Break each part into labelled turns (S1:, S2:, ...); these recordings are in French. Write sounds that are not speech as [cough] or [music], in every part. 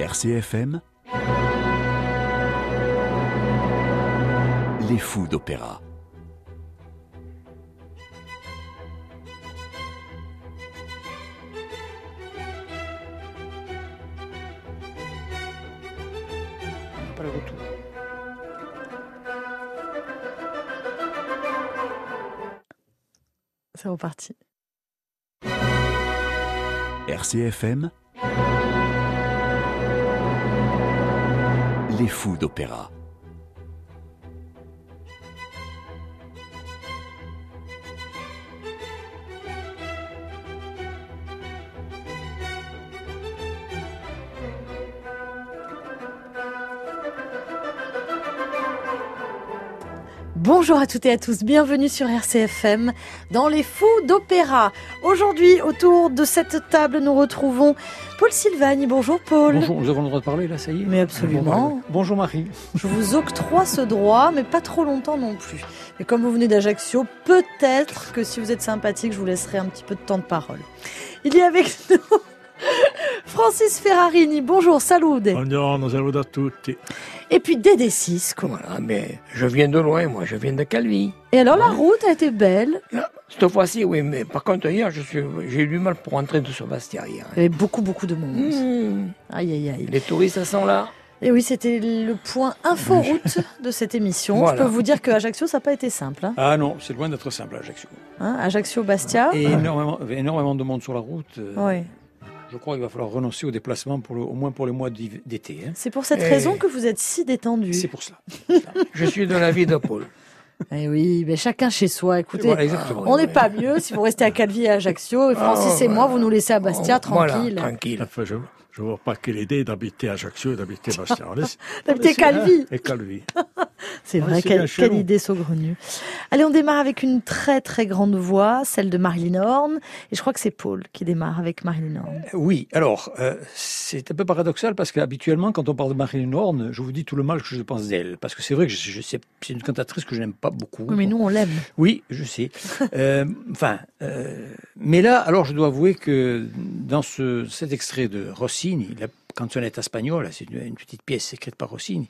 S1: RCFM Les fous d'opéra.
S2: C'est reparti.
S1: RCFM Les fous d'opéra.
S2: Bonjour à toutes et à tous, bienvenue sur RCFM dans les fous d'opéra. Aujourd'hui, autour de cette table, nous retrouvons Paul Sylvagne. Bonjour Paul.
S3: Bonjour, nous avons le droit de parler là, ça y est
S2: Mais absolument.
S3: Bonjour Marie.
S2: Je vous octroie ce droit, mais pas trop longtemps non plus. Mais comme vous venez d'Ajaccio, peut-être que si vous êtes sympathique, je vous laisserai un petit peu de temps de parole. Il y a avec [laughs] nous Francis Ferrarini. Bonjour, salut.
S4: Buongiorno, saluto a tutti.
S2: Et puis Dédé Cisco.
S5: Voilà, mais je viens de loin, moi, je viens de Calvi.
S2: Et alors la route a été belle.
S5: Là, cette fois-ci, oui, mais par contre, hier, je suis, j'ai eu du mal pour entrer de sur Bastia hier.
S2: Il y avait beaucoup, beaucoup de monde.
S5: Mmh.
S2: Aïe, aïe, aïe.
S5: Les touristes sont là.
S2: Et oui, c'était le point inforoute [laughs] de cette émission.
S5: Voilà.
S2: Je peux vous dire que Ajaccio, ça n'a pas été simple. Hein.
S3: Ah non, c'est loin d'être simple à Ajaccio.
S2: Hein, Ajaccio-Bastia.
S3: Et énormément, énormément de monde sur la route. euh,
S2: Ouais.
S3: Je crois qu'il va falloir renoncer au déplacement pour le- au moins pour les mois d'été. hein.
S2: C'est pour cette raison que vous êtes si détendu.
S3: C'est pour cela. [laughs]
S5: Je suis de la vie de Paul. [laughs]
S2: Eh oui, mais chacun chez soi. Écoutez,
S3: Voilà, exactement.
S2: on n'est pas mieux si vous restez à Calvi et à Ajaccio. Et Francis
S5: Ah,
S2: et moi, vous nous laissez à Bastia,
S5: Oh, Voilà,
S2: tranquille.
S5: tranquille.
S4: Enfin, je ne vois pas quelle idée d'habiter Ajaccio et d'habiter Bastia. [laughs]
S2: D'habiter Calvi.
S4: Et Calvi.
S2: C'est vrai, quelle, idée saugrenue. Allez, on démarre avec une très très grande voix, celle de Marilyn Horn. Et je crois que c'est Paul qui démarre avec Marilyn Horn.
S3: Oui, alors, euh, c'est un peu paradoxal parce qu'habituellement, quand on parle de Marilyn Horne, je vous dis tout le mal que je pense d'elle. Parce que c'est vrai que je, c'est une cantatrice que je n'aime pas beaucoup.
S2: Oui, mais nous, on l'aime.
S3: Oui, je sais. [laughs] Euh, enfin, euh, mais là, alors je dois avouer que dans ce, cet extrait de Rossini, la canzonetta spagnola, c'est une, une petite pièce écrite par Rossini,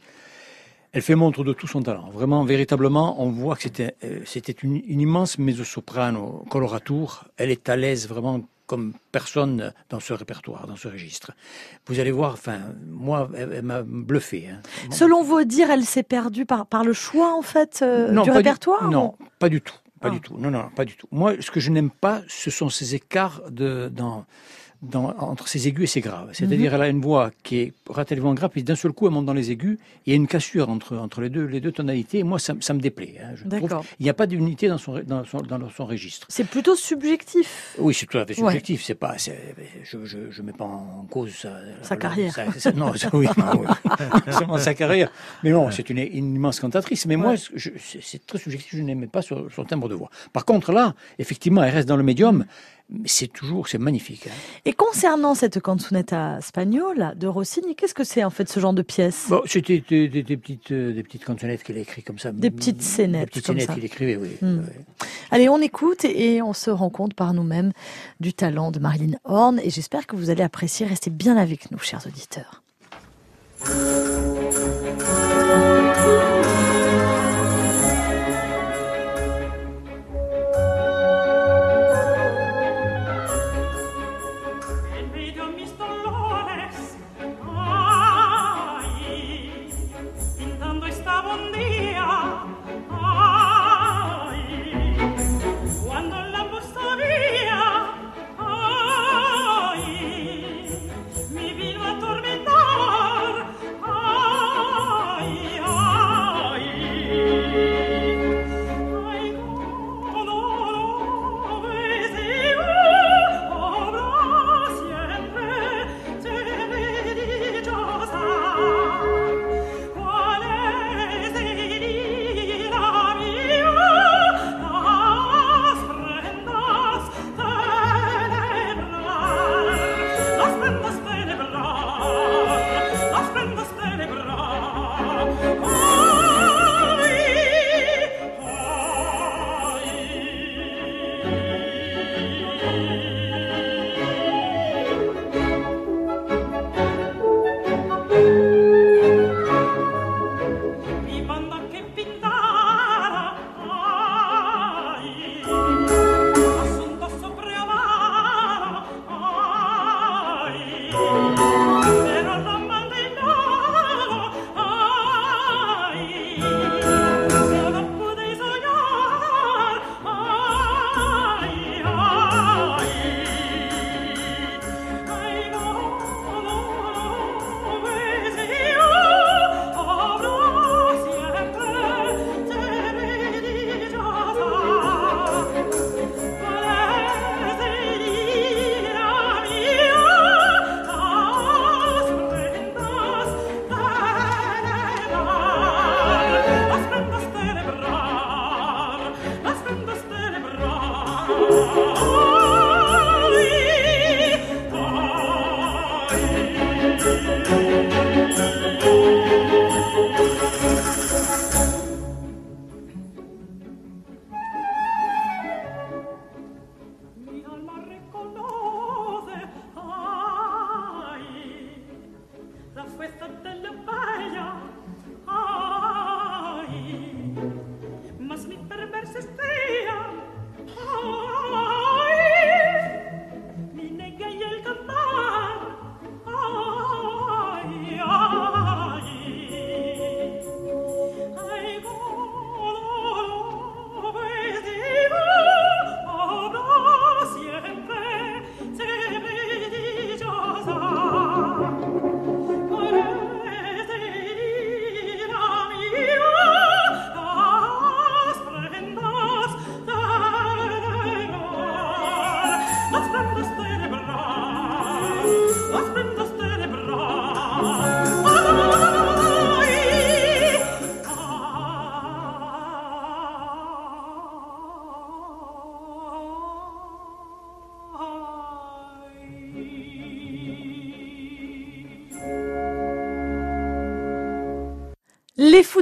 S3: elle fait montre de tout son talent. Vraiment, véritablement, on voit que c'était euh, c'était une, une immense mezzo-soprano coloratour. Elle est à l'aise vraiment comme personne dans ce répertoire, dans ce registre. Vous allez voir, enfin, moi, elle, elle m'a bluffé. hein.
S2: Selon vos dires, elle s'est perdue par, par le choix, en fait, euh,
S3: Non,
S2: du répertoire
S3: Non, pas du tout. Pas
S2: Ah.
S3: du tout. Non, non, pas du tout. Moi, ce que je n'aime pas, ce sont ces écarts de, dans, dans, entre ses aigus et ses graves. C'est-à-dire, elle a une voix qui est relativement grave, puis d'un seul coup, elle monte dans les aigus. Il y a une cassure entre, entre les, deux, les deux tonalités. Et moi, ça, ça me déplaît. hein. Je trouve
S2: D'accord.
S3: qu'il n'y a pas d'unité dans son, dans, son, dans son registre.
S2: C'est plutôt subjectif.
S3: Oui, c'est tout à fait
S2: Ouais.
S3: subjectif. C'est pas, je, je, je mets pas en cause sa,
S2: Sa carrière.
S3: non, oui, non, oui. [laughs] sa carrière. Mais non, c'est une, une immense cantatrice. Mais moi, c'est très subjectif. Je n'aimais pas son, son timbre de voix. Par contre, là, effectivement, elle reste dans le médium. Mais c'est toujours, c'est magnifique. hein.
S2: Et concernant cette canzonetta spagnola de Rossini, qu'est-ce que c'est en fait ce genre de pièce?
S3: Bon, c'était des, des- des petites, euh, des petites canzonettes qu'elle a écrites comme ça.
S2: Des petites scénettes,
S3: Des petites
S2: comme
S3: scénettes qu'il écrivait, oui.
S2: Hmm. Allez, on écoute et on se rend compte par nous-mêmes du talent de Marilyn Horn. Et j'espère que vous allez apprécier. Restez bien avec nous, chers auditeurs.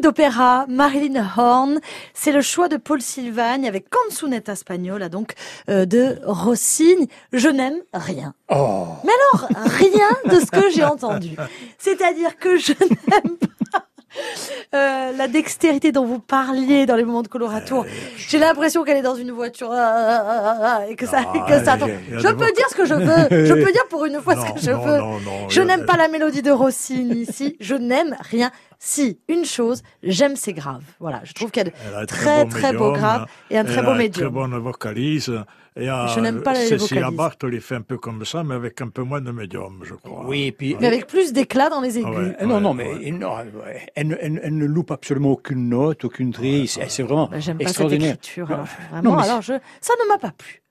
S2: D'opéra, Marilyn Horn, c'est le choix de Paul Sylvagne avec Canzunetta Spagnola, donc euh, de Rossini. Je n'aime rien.
S5: Oh,
S2: Mais alors, rien de ce que j'ai entendu. [laughs] C'est-à-dire que je n'aime pas [laughs] euh, la dextérité dont vous parliez dans les moments de colorature. J'ai l'impression qu'elle est dans une voiture ah, ah, ah, et que ça, que Je peux dire ce que je veux. Je peux dire pour une fois ce que je
S4: non,
S2: veux.
S4: non,
S2: Je n'aime pas la mélodie de Rossini ici. Je n'aime rien. Si, une chose, j'aime ses graves. Voilà, je trouve qu'elle
S4: Elle a
S2: très très beau
S4: médium,
S2: grave et un très beau médium.
S4: très bonne vocalise. Et euh,
S2: Je n'aime pas les
S4: Cécilia
S2: vocalises.
S4: Bartoli fait un peu comme ça, mais avec un peu moins de médium, je crois.
S3: Oui, et puis.
S2: Mais avec plus d'éclat dans les aigus.
S4: Ah ouais.
S3: Euh, non, non,
S4: Ouais,
S3: mais non, elle, ne- elle ne- elle ne loupe absolument aucune note, aucune trille. C'est c'est vraiment
S2: Bah, J'aime pas cette écriture.
S3: Non,
S2: alors,
S3: non,
S2: vraiment,
S3: mais
S2: alors je, ça ne m'a pas plu.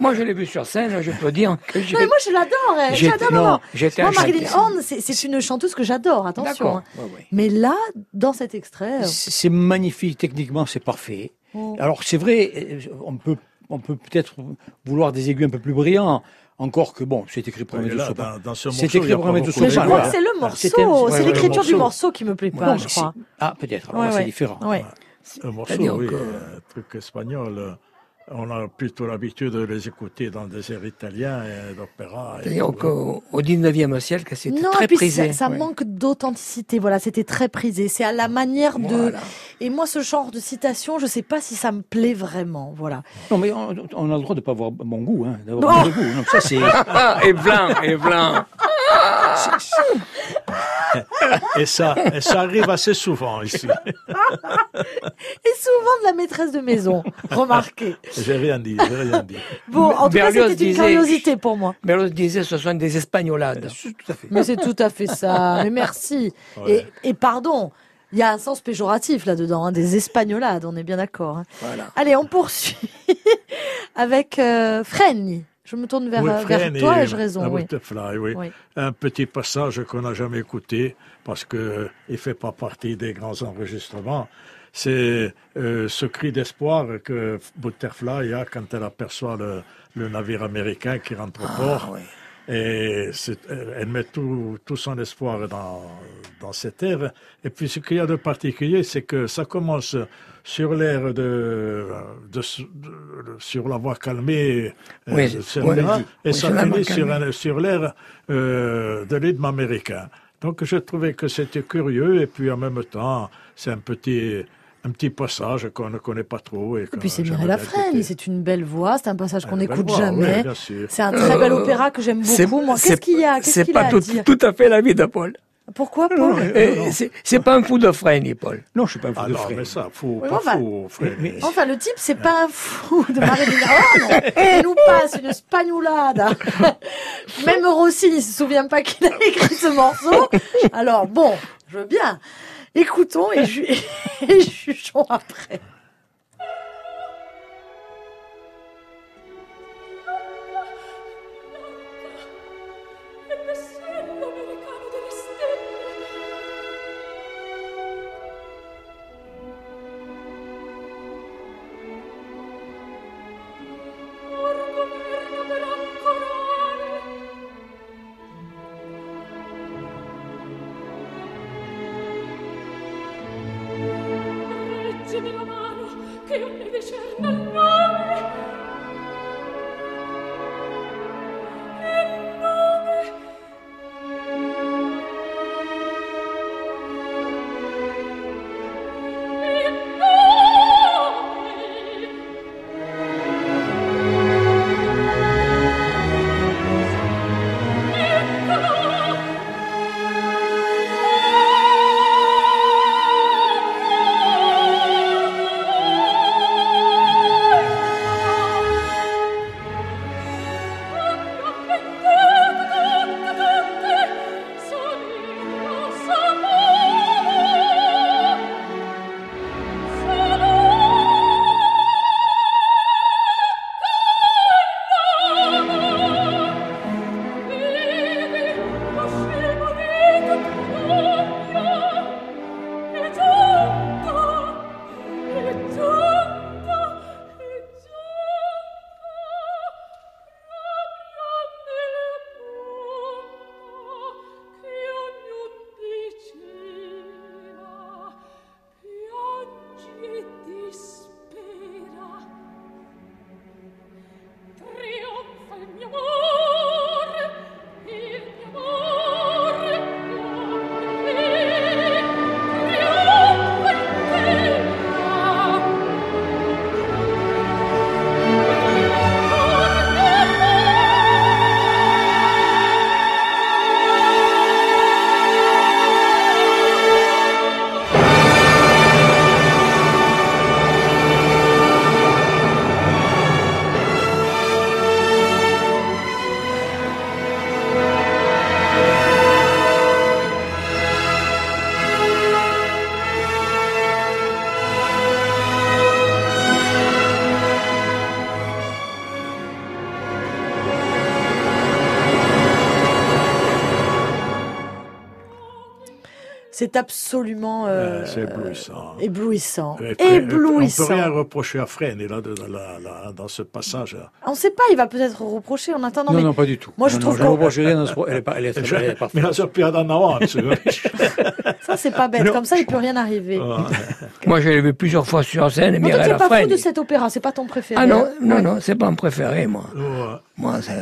S5: moi je l'ai vu sur scène, je peux dire que j'ai.
S2: Non, mais moi je l'adore. J'adore. non,
S5: non,
S2: non.
S5: j'étais
S2: Moi. Marilyn Horn, c'est une chanteuse que j'adore. Attention.
S5: D'accord.
S2: hein.
S3: Ouais, ouais.
S2: Mais là, dans cet extrait, euh,
S3: C'est c'est magnifique, techniquement, c'est parfait.
S2: Oh.
S3: Alors, c'est vrai, euh, on peut on peut peut-être vouloir des aigus un peu plus brillants, encore que, bon, c'est écrit pour un
S4: dans ce
S3: C'est écrit pour
S4: pas
S3: un
S2: mais
S4: de
S2: je
S3: sopran,
S2: crois
S3: voilà.
S2: que c'est le morceau. C'est l'écriture du
S3: morceau.
S2: qui me plaît pas, je crois.
S3: Ah, peut-être, c'est différent.
S4: Un morceau, oui,
S5: que-
S4: un truc espagnol. On a plutôt l'habitude de les écouter dans des airs italiens et d'opéra.
S5: au 19e siècle, c'était
S2: Non,
S5: très
S2: et puis
S5: prisé.
S2: ça, ça
S5: Ouais.
S2: manque d'authenticité. Voilà, c'était très prisé. C'est à la manière de. Et moi, ce genre de citation, je sais pas si ça me plaît vraiment. Voilà.
S3: Non, mais on, on a le droit de pas avoir bon goût, hein,
S2: Non.
S3: d'avoir mauvais goût. Non, ça, c'est.
S5: Ah, [laughs] et blanc, et blanc. [laughs]
S4: Et ça, et ça arrive assez souvent ici.
S2: Et souvent de la maîtresse de maison. Remarquez.
S4: J'ai rien dit, j'ai rien dit.
S2: Bon, en tout cas, c'était une
S5: disait-
S2: curiosité pour moi.
S5: Berlioz disait ce sont des espagnolades.
S3: Tout à fait.
S2: Mais c'est tout à fait ça. Mais merci.
S4: Ouais.
S2: Et, et pardon, il y a un sens péjoratif là-dedans, hein, des espagnolades, on est bien d'accord. hein.
S5: Voilà.
S2: Allez, on poursuit [laughs] avec euh, Fresni. Je me tourne vers, euh, vers toi
S4: et
S2: et je raison. Oui.
S4: Butterfly, oui.
S2: Oui.
S4: Un petit passage qu'on n'a jamais écouté parce que il fait pas partie des grands enregistrements. C'est euh, ce cri d'espoir que Butterfly a quand elle aperçoit le, le navire américain qui rentre au port. Et elle met tout, tout son espoir dans, dans cette ère. Et puis ce qu'il y a de particulier, c'est que ça commence sur l'air de, de, de- sur la voix calmée, euh,
S5: Oui,
S4: ce
S5: oui,
S4: et ça finit sur, sur l'air euh, de rythme américain. Donc je trouvais que c'était curieux et puis en même temps, c'est un petit, un petit passage qu'on ne connaît pas trop. Et,
S2: Et puis c'est Mirella Freni, c'est une belle voix, c'est un passage qu'on n'écoute jamais. C'est un très bel opéra que j'aime beaucoup. Moi, qu'est-ce qu'il y a?
S5: C'est
S2: qu'il
S5: pas
S2: a à
S5: tout,
S2: dire?
S5: tout à fait la vie de Paul.
S2: Pourquoi, Paul?
S5: C'est- pas un fou de freine, Paul.
S3: Non, je suis pas un fou
S4: Ah
S3: de
S4: non,
S3: frais.
S4: mais ça, faut,
S2: Oui,
S4: pas
S2: enfin,
S4: fou,
S3: mais-
S2: Enfin, le type, c'est pas un fou de Marilyn Horn. Il nous passe une spagnolade. [laughs] Même Rossini ne se souvient pas qu'il a écrit ce morceau. Alors, bon, je veux bien. Écoutons et, ju [laughs] et jugeons après. C'est absolument euh,
S4: c'est éblouissant.
S2: éblouissant.
S4: Et puis,
S2: Éblouissant.
S4: On peut rien reprocher à Fresne là, de- dans, la- la- dans ce passage.
S2: On ne sait pas, il va peut-être reprocher en attendant.
S3: Non,
S2: mais
S3: non, pas du tout.
S2: Moi, je
S3: Non,
S2: trouve
S3: non, je
S2: qu'on-
S3: ne reproche rien dans ce pro- Elle est, pas- elle est [laughs] très elle est parfaite.
S4: Mais là, ça peut en avance.
S2: ça, c'est pas bête.
S4: Non.
S2: Comme ça, il peut rien arriver. [laughs]
S5: Moi, je l'ai vu plusieurs fois sur scène,
S2: Non, toi,
S5: Mireille
S2: tu n'es pas fou de cet opéra, c'est pas ton préféré.
S5: Ah non,
S2: hein
S5: non, non, c'est pas mon préféré, moi. Moi, c'est...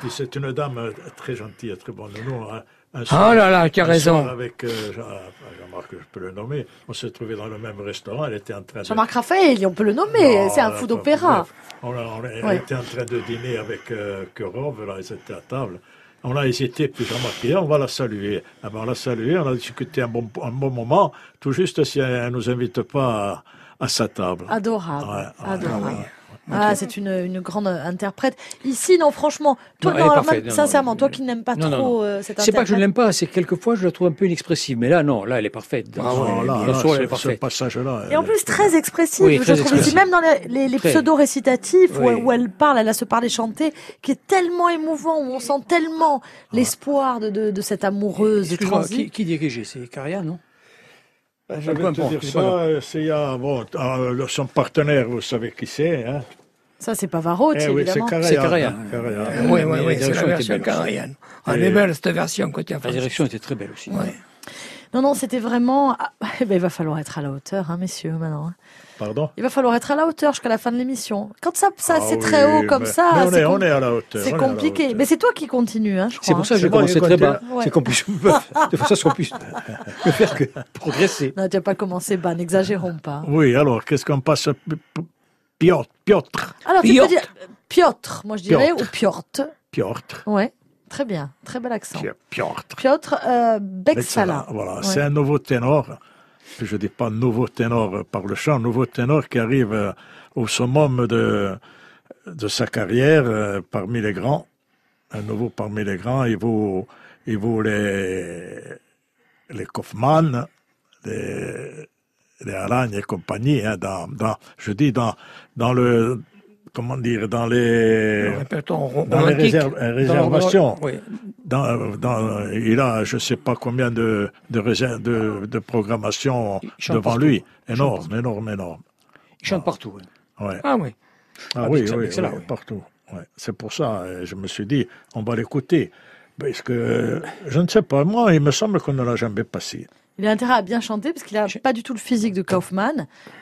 S4: Puis c'est une dame euh, très gentille, très bonne. Nous, un, un
S5: Oh là là, tu as raison.
S4: Avec euh, Jean- Jean-Marc, je peux le nommer, on s'est trouvés dans le même restaurant. Elle était en train de.
S2: Jean-Marc Raphaël, on peut le nommer,
S4: Non,
S2: c'est un fou d'opéra.
S4: On, a- on a- elle
S2: Ouais.
S4: était en train de dîner avec euh, Kurov, là, ils étaient à table. On a hésité, puis Jean-Marc dit, on va la saluer. Ah ben, on l'a saluée, on a discuté un bon, un bon moment, tout juste si elle ne nous invite pas à, à sa table.
S2: Adorable,
S4: Ouais, ouais,
S2: adorable.
S4: ouais.
S2: Ah, c'est une, une grande interprète. Ici, non, franchement, toi,
S3: Non,
S2: non, alors, même,
S3: non,
S2: sincèrement,
S3: non,
S2: toi qui n'aimes pas trop
S3: non.
S2: euh, cette
S3: C'est pas que je
S2: interprète.
S3: l'aime pas, c'est que quelquefois je la trouve un peu inexpressive. Mais là, non, là, elle est parfaite. Dans
S5: Ah
S3: son-
S5: ouais,
S4: là, là,
S3: son rôle, elle est
S4: ce, ce
S3: parfaite.
S4: passage-là.
S2: Et en plus, très expressive,
S3: Oui,
S2: je
S3: très
S2: trouve ici,
S3: expressive.
S2: même dans les, les, les pseudo-récitatifs où,
S3: Oui.
S2: où elle parle, elle a ce parler chanté, qui est tellement émouvant, où on sent tellement l'espoir de, de, de cette amoureuse
S3: qui, qui dirigeait C'est Caria, non?
S4: Je
S3: Peu
S4: vais te dire
S3: c'est
S4: ça, c'est bon, euh, son partenaire, vous savez qui c'est, hein
S2: Ça, c'est Pavarotti,
S4: Eh oui, c'est
S2: évidemment.
S3: C'est Karajan.
S4: hein, Karajan.
S5: Oui, oui, oui,
S3: la
S5: c'est la version. Karajan. Ah,
S4: Et-
S5: Elle est belle, cette version, côté
S3: La direction était très belle aussi.
S5: Ouais.
S2: Non, non, c'était vraiment... ah, [laughs] eh ben, il va falloir être à la hauteur, hein, messieurs, maintenant. hein.
S4: Pardon?
S2: Il va falloir être à la hauteur jusqu'à la fin de l'émission. Quand ça, ça
S4: Ah
S2: c'est
S4: oui,
S2: très haut comme
S4: mais-
S2: ça,
S4: mais on,
S2: c'est
S4: est,
S2: com-
S4: on est à la hauteur.
S2: c'est compliqué.
S4: hauteur.
S2: Mais c'est toi qui continue, hein, je crois. [laughs]
S3: C'est pour ça que j'ai commencé très bas.
S2: Ouais.
S3: C'est qu'on puisse, de façon à ce qu'on puisse me faire que progresser.
S2: Non, tu n'as pas commencé bas, n'exagérons pas.
S4: Oui, alors, qu'est-ce qu'on passe P- Piotr, Piotr,
S2: Alors, tu peux
S5: Piotr.
S2: dire euh, Piotr, moi je dirais,
S4: Piotr.
S2: ou Piotr.
S4: Piotr,
S2: Ouais, très bien, très bel accent.
S4: Pi- Piotr.
S2: Piotr euh, Bexala.
S4: Voilà,
S2: Ouais.
S4: c'est un nouveau ténor. Je dis pas nouveau ténor par le chant, nouveau ténor qui arrive euh, au summum de, de sa carrière euh, parmi les grands. Un nouveau parmi les grands. Il vaut, il vaut les, les Kaufmann, les, les Alagne et compagnie, hein, dans, dans, je dis dans, dans le, comment dire, dans les, dans les réserv- euh, réservations.
S3: Oui.
S4: Dans, dans, il a, je sais pas combien de, de, de, de programmation devant
S3: partout.
S4: lui. Énorme, énorme, énorme.
S3: Il chante partout. hein.
S4: Ouais.
S5: Ah oui.
S4: Ah
S3: Ah,
S4: oui, oui, oui, partout. Ouais. C'est pour ça, euh, je me suis dit, on va l'écouter. Parce que, euh, je ne sais pas, moi, il me semble qu'on ne l'a jamais passé.
S2: Il a intérêt à bien chanter parce qu'il a pas du tout le physique de Kaufman.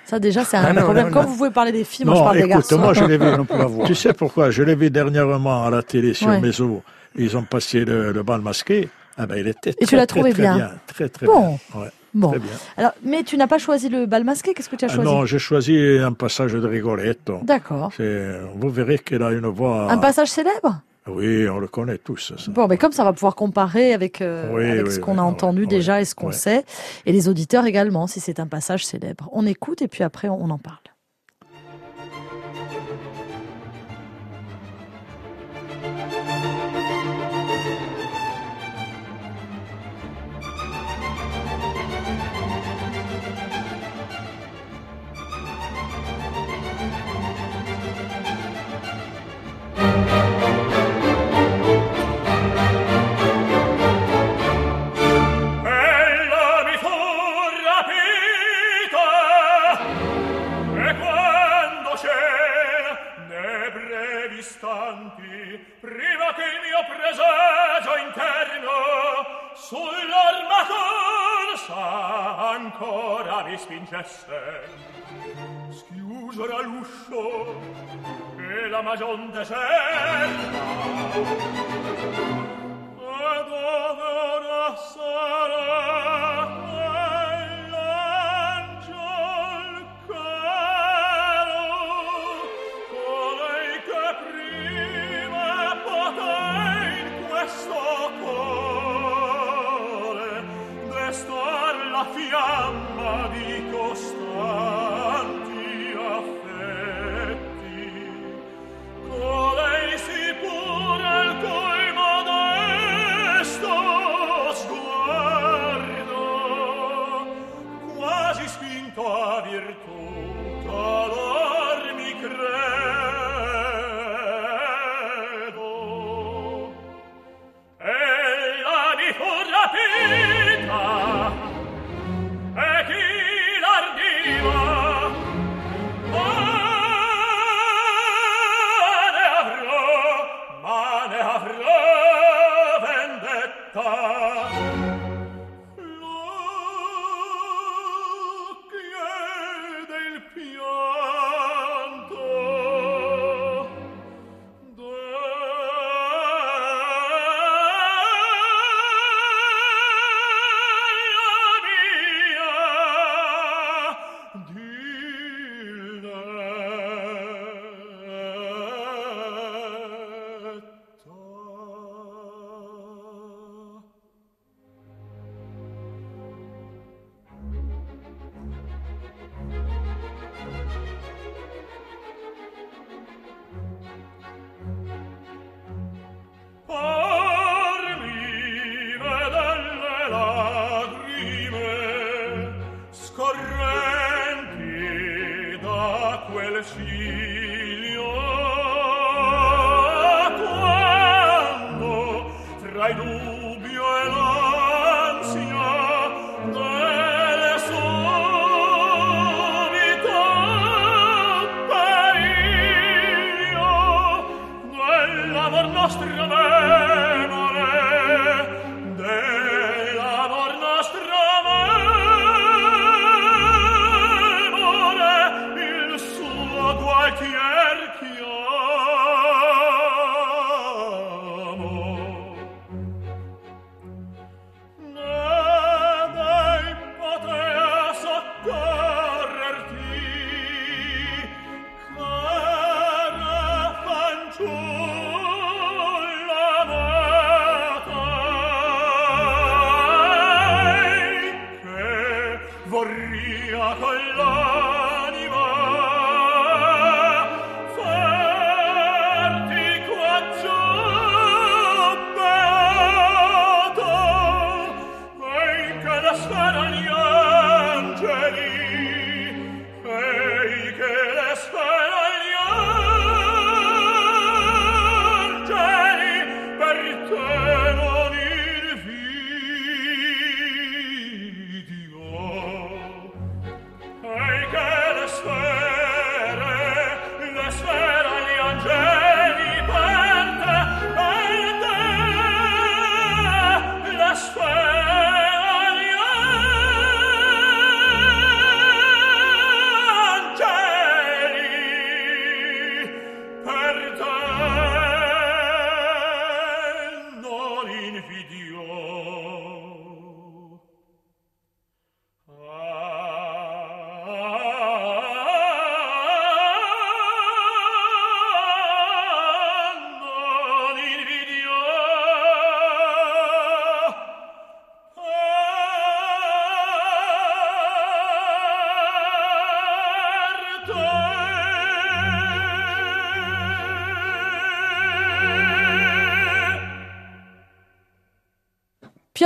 S2: Ça déjà c'est un
S5: Ah non,
S2: problème.
S5: non,
S2: Quand vous pouvez parler des filles, moi je parle des
S4: écoute,
S2: garçons.
S4: moi, je l'ai vu. [laughs]
S3: On peut la voir.
S4: tu sais pourquoi? Je l'ai vu dernièrement à la télé sur
S2: Ouais.
S4: Méso. Ils ont passé le, le bal masqué. Ah ben, il était
S2: tu
S4: très,
S2: l'as
S4: très,
S2: trouvé
S4: très
S2: bien
S4: Très, très
S2: Bon.
S4: bien. Ouais,
S2: Bon,
S4: très bien.
S2: alors mais tu n'as pas choisi le bal masqué. Qu'est-ce que tu as
S4: Ah
S2: choisi?
S4: non, j'ai choisi un passage de Rigoletto.
S2: D'accord.
S4: C'est- Vous verrez qu'elle a une voix.
S2: Un passage célèbre?
S4: Oui, on le connaît tous. ça.
S2: Bon, mais comme ça, va pouvoir comparer avec, euh,
S4: Oui,
S2: avec
S4: oui,
S2: ce qu'on
S4: oui,
S2: a entendu déjà et ce qu'on sait, et les auditeurs également, si c'est un passage célèbre. On écoute et puis après, on en parle.
S6: prima che il mio presagio interno sull'armatura ancora mi spingesse. Schiuso l'uscio e la magion deserta. Ad ora sarà?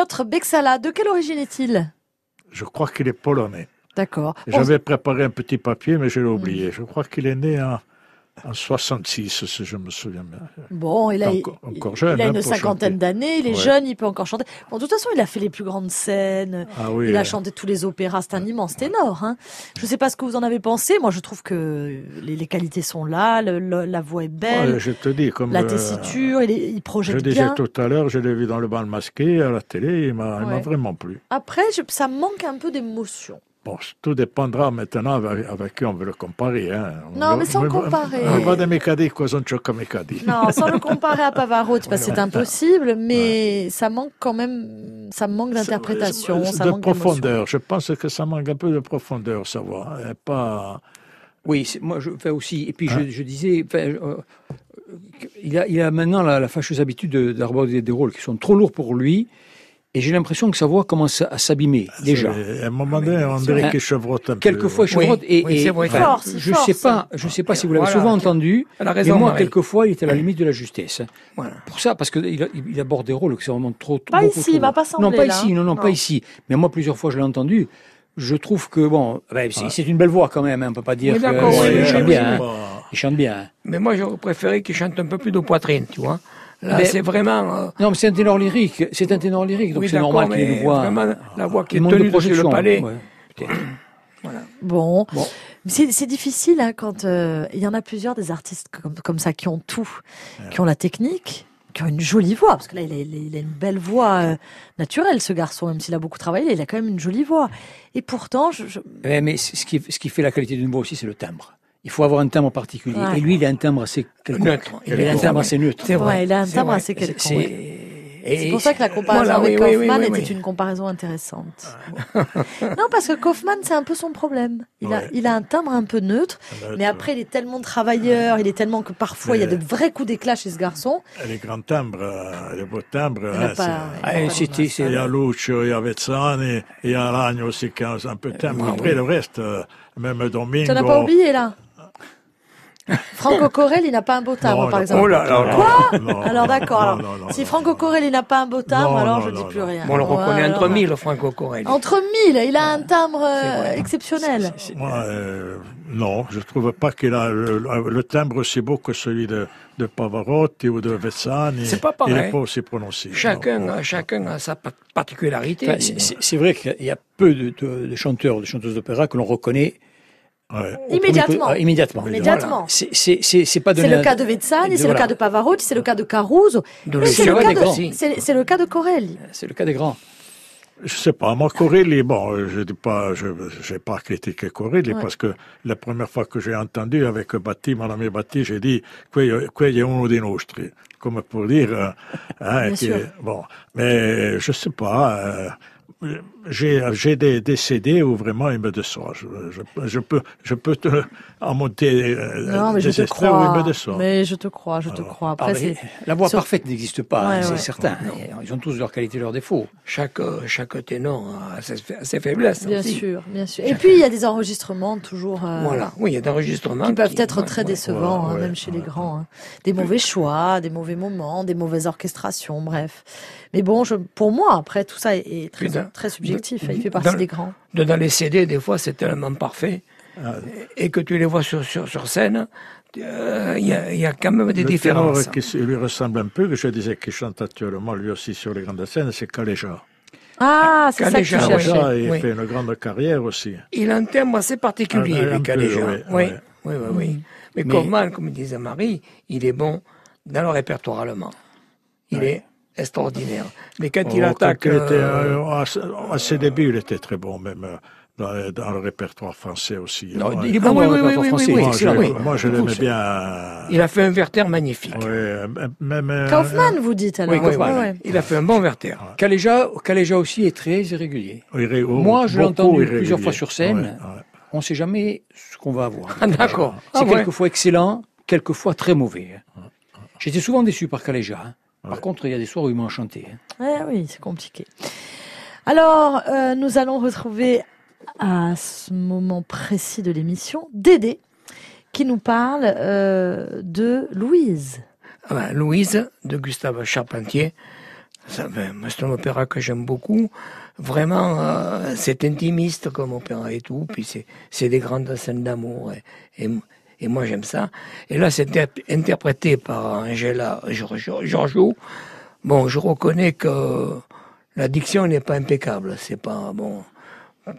S2: Piotr Bexala, de quelle origine est-il?
S4: Je crois qu'il est polonais.
S2: D'accord.
S4: J'avais préparé un petit papier, mais je l'ai oublié. Je crois qu'il est né en, en 66, si je me souviens bien.
S2: Bon, il a,
S4: Encore- jeune,
S2: il a
S4: hein,
S2: une cinquantaine d'années, il est
S4: Ouais.
S2: jeune, il peut encore chanter. Bon, de toute façon, il a fait les plus grandes scènes,
S4: Ah oui,
S2: il a
S4: euh,
S2: chanté tous les opéras, c'est un immense ténor. Hein. Je ne sais pas ce que vous en avez pensé, moi je trouve que les, les qualités sont là, le- le- la voix est belle,
S4: ouais, je te dis, comme
S2: la
S4: euh,
S2: tessiture, il, il
S4: je
S2: projette
S4: disais
S2: bien.
S4: tout à l'heure, je l'ai vu dans le bal masqué à la télé, il m'a il m'a
S2: Ouais.
S4: vraiment plu.
S2: Après, je- ça manque un peu d'émotion.
S4: Bon, tout dépendra maintenant avec, avec qui on veut le comparer. Hein.
S2: Non, mais sans comparer.
S4: On va de Mekadi, cosa non comme Mekadi.
S2: Non, sans le comparer à Pavarotti, parce que c'est impossible, mais ça manque quand même, ça manque d'interprétation, ça
S4: de
S2: manque
S4: profondeur. Je pense que ça manque un peu de profondeur, sa voix. Et pas...
S3: Oui, moi je fais aussi. Et puis
S4: Hein?
S3: je, je disais, enfin, euh, euh, il, a, il a maintenant la, la fâcheuse habitude de- d'aborder des rôles qui sont trop lourds pour lui. Et j'ai l'impression que sa voix commence à s'abîmer déjà.
S4: C'est- À un moment donné, on dirait
S3: Hein.
S4: qu'il chevrotte un peu.
S3: Quelquefois, je
S5: Oui,
S3: chevrotte et,
S5: oui,
S3: et-
S5: c'est vrai.
S3: enfin,
S2: c'est
S3: je
S2: fort,
S3: sais pas, je sais pas si vous l'avez
S5: Voilà,
S3: souvent entendu.
S5: Elle a
S3: Mais
S5: raison,
S3: moi,
S5: Marie.
S3: quelquefois, il était à la limite de la justesse.
S5: Voilà.
S3: Pour ça, parce qu'il a- il aborde des rôles qui sont vraiment trop.
S2: Pas
S3: beaucoup
S2: ici,
S3: trop
S2: il
S3: lourds.
S2: pas semblé,
S3: Non, pas
S2: là.
S3: ici, non, non,
S2: Non.
S3: pas ici. Mais moi, plusieurs fois, je l'ai entendu. Je trouve que bon, ben, c'est une belle voix quand même. hein, on peut pas dire
S5: Oui,
S3: que
S5: d'accord, oui,
S3: il
S5: oui,
S3: chante bien. hein. Il chante bien.
S5: Mais moi, j'aurais préféré qu'il chante un peu plus de poitrine, tu vois. Là,
S3: Mais-
S5: c'est vraiment... euh,
S3: Non, mais c'est un ténor lyrique. C'est un ténor lyrique, donc
S5: oui,
S3: c'est normal qu'il ait une voix.
S5: Vraiment, la voix qui est
S3: de
S5: tenue dessus le palais.
S3: ouais, peut-être.
S2: Bon,
S3: Bon.
S2: c'est c'est difficile hein, quand euh, il y en a plusieurs des artistes comme, comme ça qui ont tout, qui ont la technique, qui a une jolie voix, parce que là, il a, il a une belle voix euh, naturelle, ce garçon, même s'il a beaucoup travaillé, il a quand même une jolie voix. Et pourtant, je, je-
S3: Ouais, mais ce qui, ce qui fait la qualité d'une voix aussi, c'est le timbre. Il faut avoir un timbre particulier.
S2: Ouais.
S3: Et lui, il a un timbre assez quelconque.
S5: Neutre.
S3: Il a un timbre assez neutre.
S5: C'est vrai.
S2: ouais, il a un timbre assez quelconque.
S3: c'est-
S2: pour ça que la comparaison
S5: Voilà,
S2: avec
S5: oui, oui, oui,
S2: Kaufman
S5: oui,
S2: était
S5: oui.
S2: une comparaison intéressante. [laughs] non, parce que Kaufman, c'est un peu son problème. Il, a, il a un timbre un peu neutre,
S4: Neutre.
S2: mais après, il est tellement travailleur, il est tellement que parfois, il y a de vrais coups d'éclat chez ce garçon.
S4: Les grands timbres, euh, les beaux timbres, hein,
S2: pas-
S3: Ah,
S2: il
S4: y a Lucio, il y a Vezzani, il y a Ragno aussi qui a un peu de timbre. Après, le reste, euh, même Domingo.
S2: Tu n'en as pas oublié, là? [laughs] Franco Corelli n'a pas un beau timbre,
S4: Non,
S2: par
S4: non,
S2: exemple.
S5: Oh là.
S2: Quoi
S4: Non,
S2: Alors d'accord. si Franco
S4: non.
S2: Corelli n'a pas un beau timbre,
S4: Non,
S2: alors
S4: non,
S2: je
S4: non,
S2: dis plus
S4: non.
S2: rien.
S5: Bon, on le reconnaît
S2: Ouais,
S5: entre mille, Franco Corelli.
S2: Entre mille, il a un timbre euh, exceptionnel.
S4: Moi, euh, non, je trouve pas qu'il a le, timbre aussi beau que celui de, de Pavarotti ou de Vezzani.
S5: C'est pas
S4: Il
S5: pareil.
S4: n'est pas aussi prononcé.
S5: Chacun,
S4: non.
S5: a- chacun a sa pa- particularité.
S3: Enfin, c'est- c'est c'est vrai qu'il y a peu de, de- de chanteurs, de chanteuses d'opéra que l'on reconnaît
S4: Ouais.
S2: Immédiatement.
S3: premier- immédiatement.
S2: Immédiatement.
S3: C'est- C'est c'est- c'est pas
S2: C'est le cas de Vezzani, c'est le cas de Pavarotti, c'est le cas de Caruso. C'est le, cas de- c'est- c'est le cas de Corelli.
S3: C'est le cas des grands.
S4: Je sais pas, moi, Corelli, bon, je dis pas, je j'ai pas critiqué Corelli
S2: Ouais.
S4: parce que la première fois que j'ai entendu avec Batti, mon ami Batti, j'ai dit, quello è uno dei nostri. Comme pour dire, hein,
S2: Bien
S4: que-
S2: sûr.
S4: bon, mais je sais pas, euh, j'ai, j'ai des, des CD où vraiment il me déçoit. Je, je, je peux, je peux te en monter euh,
S2: Non, mais je te
S4: où il
S2: crois.
S4: me déçoit.
S2: Mais je te crois, je te
S4: Alors,
S2: crois. Après,
S3: la voix
S2: sur-
S3: parfaite n'existe pas,
S2: Ouais,
S3: hein, c'est
S2: ouais.
S3: certain. Ils ont tous leurs qualités leurs défauts.
S5: Chaque, chaque ténor a ses, ses faiblesses.
S2: bien
S5: aussi.
S2: sûr, bien sûr. Et puis il y a des enregistrements toujours. euh,
S5: Voilà. Oui, il y a des enregistrements.
S2: qui peuvent
S5: qui-
S2: être très
S5: ouais.
S2: décevants,
S4: ouais,
S2: hein,
S4: ouais,
S2: même chez les grands. hein. Des mauvais choix, des mauvais moments, des mauvaises orchestrations, bref. Mais bon, je, pour moi, après, tout ça est, est très, très subjectif.
S5: Dans-
S2: il fait partie
S5: dans-
S2: des grands.
S5: Dans les CD, des fois, c'est tellement parfait.
S4: Ah.
S5: Et que tu les vois sur, sur, sur scène, euh, il y, a, il y a quand même des
S4: le
S5: différences.
S4: ténor qui lui ressemble un peu, que je disais qu'il chante actuellement lui aussi sur les grandes scènes, c'est Caléja.
S2: Ah, c'est ça que tu
S5: Caléja,
S4: il
S5: oui.
S4: fait une grande carrière aussi.
S5: Il a un thème assez particulier,
S4: peu,
S5: Caléja.
S4: oui,
S5: Oui, oui, oui, oui. Mais,
S3: Mais-
S5: Kaufmann, comme disait Marie, il est bon dans le répertoire allemand. Il est extraordinaire. Mais quand il
S4: Oh,
S5: attaque...
S4: quand il était,
S5: euh,
S4: euh, à, à ses débuts, il était très bon, même euh, dans, dans le répertoire français aussi.
S3: Non,
S4: Ouais.
S3: il est bon
S5: oui,
S3: dans
S5: oui,
S3: le
S5: oui,
S3: répertoire
S5: oui,
S3: français.
S5: oui,
S4: moi, je,
S5: oui.
S4: moi, je l'aimais bien.
S5: il a fait un Werther magnifique.
S4: Ouais, euh, même, euh,
S2: Kaufmann, vous dites alors.
S3: Oui, Kaufmann.
S2: Ouais, ouais.
S5: Il a fait un bon Werther.
S3: Caléja, Caléja aussi est très irrégulier.
S4: irré- oh,
S3: Moi, je l'ai entendu
S4: irrégulier.
S3: plusieurs fois sur scène.
S4: Ouais, ouais.
S3: On ne sait jamais ce qu'on va avoir. [laughs]
S5: Ah, d'accord.
S3: C'est
S5: Ah, ouais.
S3: quelquefois excellent, quelquefois très mauvais. J'étais souvent déçu par Caléja. hein. Par
S4: Ouais.
S3: contre, il y a des soirs où il m'a enchanté. hein.
S2: Eh oui, c'est compliqué. Alors, euh, nous allons retrouver à ce moment précis de l'émission Dédé qui nous parle euh, de Louise.
S5: Ah ben, Louise de Gustave Charpentier. Ça, ben, c'est un opéra que j'aime beaucoup. Vraiment, euh, c'est intimiste comme opéra et tout. Puis c'est, c'est des grandes scènes d'amour. Et, et, et moi, j'aime ça. Et là, c'est inter- interprété par Angela Giorgio. Giorgio. Bon, je reconnais que la diction n'est pas impeccable. C'est pas bon.